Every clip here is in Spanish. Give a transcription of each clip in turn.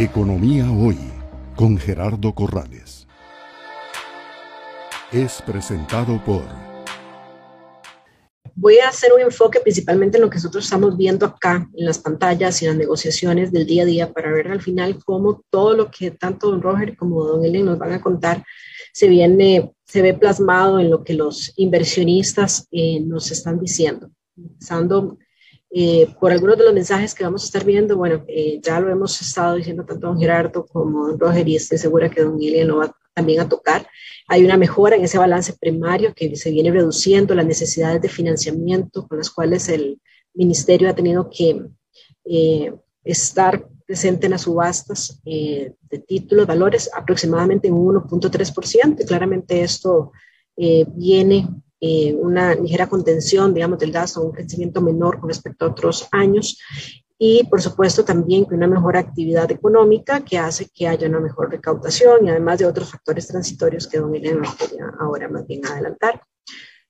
Economía Hoy con Gerardo Corrales. Es presentado por... Voy a hacer un enfoque principalmente en lo que nosotros estamos viendo acá en las pantallas y las negociaciones del día a día para ver al final cómo todo lo que tanto don Roger como don Ellen nos van a contar se viene, se ve plasmado en lo que los inversionistas eh, nos están diciendo. Empezando eh, por algunos de los mensajes que vamos a estar viendo, bueno, eh, ya lo hemos estado diciendo tanto don Gerardo como don Roger y estoy segura que don Ilian lo va también a tocar. Hay una mejora en ese balance primario que se viene reduciendo las necesidades de financiamiento con las cuales el ministerio ha tenido que eh, estar presente en las subastas de títulos, valores aproximadamente en 1.3%. Claramente esto viene eh, una ligera contención, digamos, del gasto, un crecimiento menor con respecto a otros años y por supuesto también que una mejor actividad económica que hace que haya una mejor recaudación y además de otros factores transitorios que don Elena nos ahora más bien adelantar.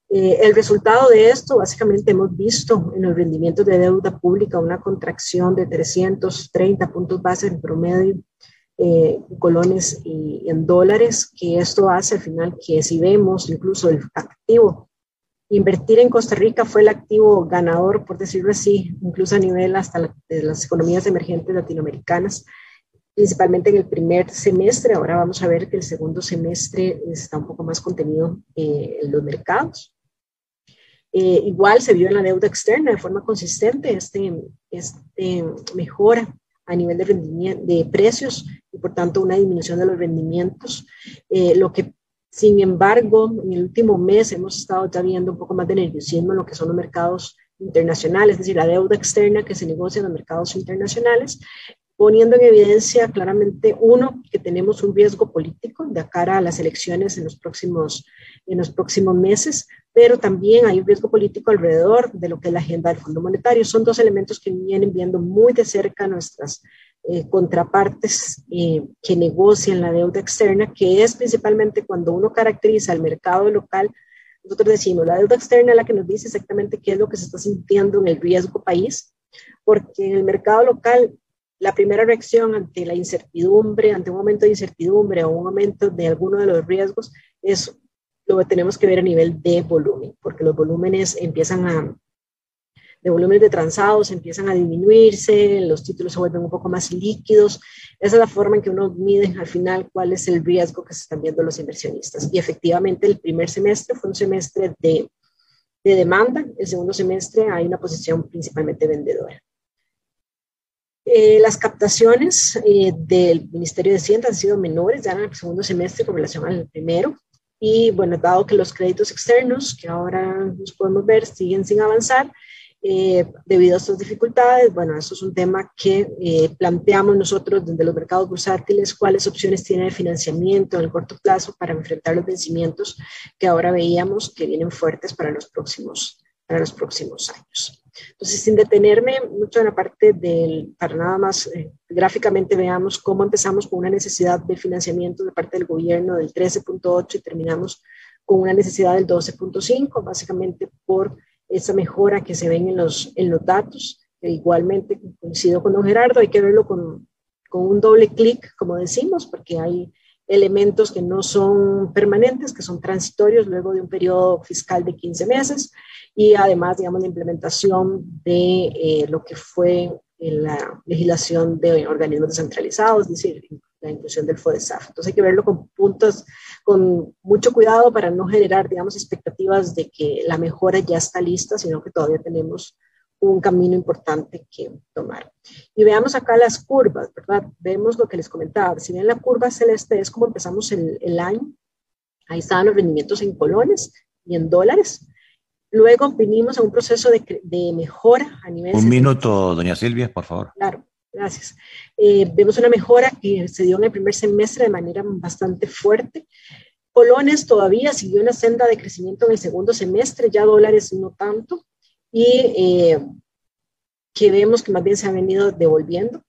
Eh, el resultado de esto, básicamente hemos visto en los rendimientos de deuda pública una contracción de 330 puntos base en promedio eh, colones y en dólares, que esto hace al final que si vemos incluso el activo, invertir en Costa Rica fue el activo ganador, por decirlo así, incluso a nivel hasta de las economías emergentes latinoamericanas, principalmente en el primer semestre. Ahora vamos a ver que el segundo semestre está un poco más contenido eh, en los mercados. Eh, igual se vio en la deuda externa de forma consistente este, este mejora a nivel de rendimiento, de precios por tanto una disminución de los rendimientos, eh, lo que sin embargo en el último mes hemos estado ya viendo un poco más de nerviosismo en lo que son los mercados internacionales, es decir, la deuda externa que se negocia en los mercados internacionales, poniendo en evidencia claramente, uno, que tenemos un riesgo político de cara a las elecciones en los próximos, en los próximos meses, pero también hay un riesgo político alrededor de lo que es la agenda del Fondo Monetario. Son dos elementos que vienen viendo muy de cerca nuestras eh, contrapartes eh, que negocian la deuda externa, que es principalmente cuando uno caracteriza el mercado local. Nosotros decimos, la deuda externa es la que nos dice exactamente qué es lo que se está sintiendo en el riesgo país, porque en el mercado local la primera reacción ante la incertidumbre, ante un momento de incertidumbre o un momento de alguno de los riesgos, es lo que tenemos que ver a nivel de volumen, porque los volúmenes empiezan a, de volúmenes de transados empiezan a disminuirse, los títulos se vuelven un poco más líquidos. Esa es la forma en que uno mide al final cuál es el riesgo que se están viendo los inversionistas. Y efectivamente el primer semestre fue un semestre de, de demanda, el segundo semestre hay una posición principalmente vendedora. Eh, las captaciones eh, del Ministerio de Hacienda han sido menores ya en el segundo semestre con relación al primero. Y bueno, dado que los créditos externos, que ahora nos podemos ver, siguen sin avanzar, eh, debido a estas dificultades, bueno, eso es un tema que planteamos nosotros desde los mercados bursátiles, cuáles opciones tiene de financiamiento en el corto plazo para enfrentar los vencimientos que ahora veíamos que vienen fuertes para los próximos, para los próximos años. Entonces, sin detenerme mucho en la parte del, para nada más eh, gráficamente veamos cómo empezamos con una necesidad de financiamiento de parte del gobierno del 13.8 y terminamos con una necesidad del 12.5, básicamente por esa mejora que se ven en los, en los datos. E igualmente coincido con don Gerardo, hay que verlo con, con un doble clic, como decimos, porque hay elementos que no son permanentes, que son transitorios luego de un periodo fiscal de 15 meses y además, digamos, la implementación de eh, lo que fue la legislación de organismos descentralizados, es decir, la inclusión del FODESAF. Entonces hay que verlo con puntos, con mucho cuidado para no generar, digamos, expectativas de que la mejora ya está lista, sino que todavía tenemos un camino importante que tomar. Y veamos acá las curvas, ¿verdad? Vemos lo que les comentaba. Si bien la curva celeste es como empezamos el, el año, ahí estaban los rendimientos en colones y en dólares. Luego vinimos a un proceso de, de mejora a nivel... Un minuto, doña Silvia, por favor. Claro, gracias. Eh, vemos una mejora que se dio en el primer semestre de manera bastante fuerte. Colones todavía siguió una senda de crecimiento en el segundo semestre, ya dólares no tanto y eh, que vemos que más bien se han venido devolviendo.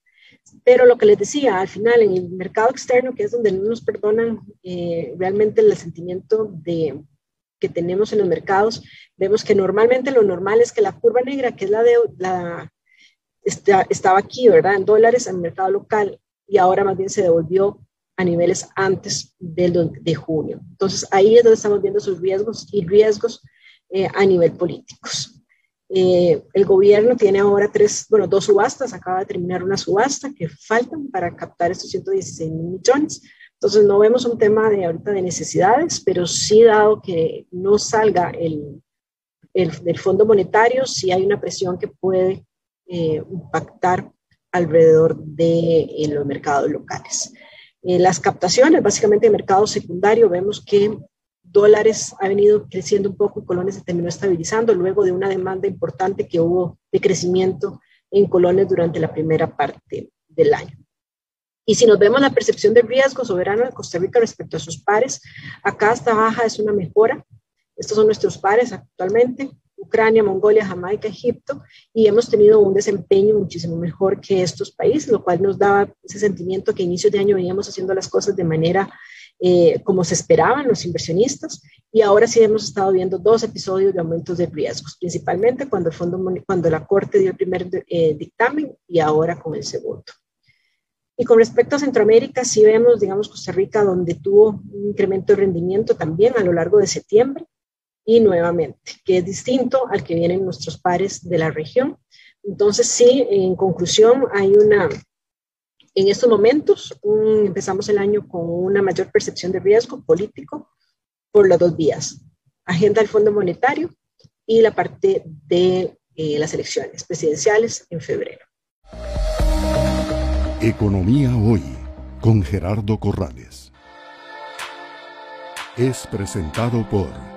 Pero lo que les decía, al final en el mercado externo, que es donde no nos perdonan eh, realmente el sentimiento de, que tenemos en los mercados, vemos que normalmente lo normal es que la curva negra, que es la de la, estaba aquí, ¿verdad? En dólares, en el mercado local, y ahora más bien se devolvió a niveles antes del de junio. Entonces ahí es donde estamos viendo sus riesgos y riesgos eh, a nivel políticos. Eh, el gobierno tiene ahora tres, bueno, dos subastas, acaba de terminar una subasta que faltan para captar estos 116 millones. Entonces no vemos un tema de ahorita de necesidades, pero sí dado que no salga el, el del Fondo Monetario, sí hay una presión que puede eh, impactar alrededor de los mercados locales. las captaciones, básicamente de mercado secundario, vemos que dólares ha venido creciendo un poco y colones se terminó estabilizando luego de una demanda importante que hubo de crecimiento en colones durante la primera parte del año. Y si nos vemos la percepción de riesgo soberano de Costa Rica respecto a sus pares, acá esta baja es una mejora. Estos son nuestros pares actualmente, Ucrania, Mongolia, Jamaica, Egipto, y hemos tenido un desempeño muchísimo mejor que estos países, lo cual nos daba ese sentimiento que a inicios de año veníamos haciendo las cosas de manera eh, como se esperaban los inversionistas, y ahora sí hemos estado viendo dos episodios de aumentos de riesgos, principalmente cuando, el fondo, cuando la Corte dio el primer eh, dictamen y ahora con el segundo. Y con respecto a Centroamérica, sí vemos, digamos, Costa Rica, donde tuvo un incremento de rendimiento también a lo largo de septiembre y nuevamente, que es distinto al que vienen nuestros pares de la región. Entonces, sí, en conclusión, hay una, en estos momentos empezamos el año con una mayor percepción de riesgo político por las dos vías, agenda del Fondo Monetario y la parte de eh, las elecciones presidenciales en febrero. Economía Hoy con Gerardo Corrales. Es presentado por...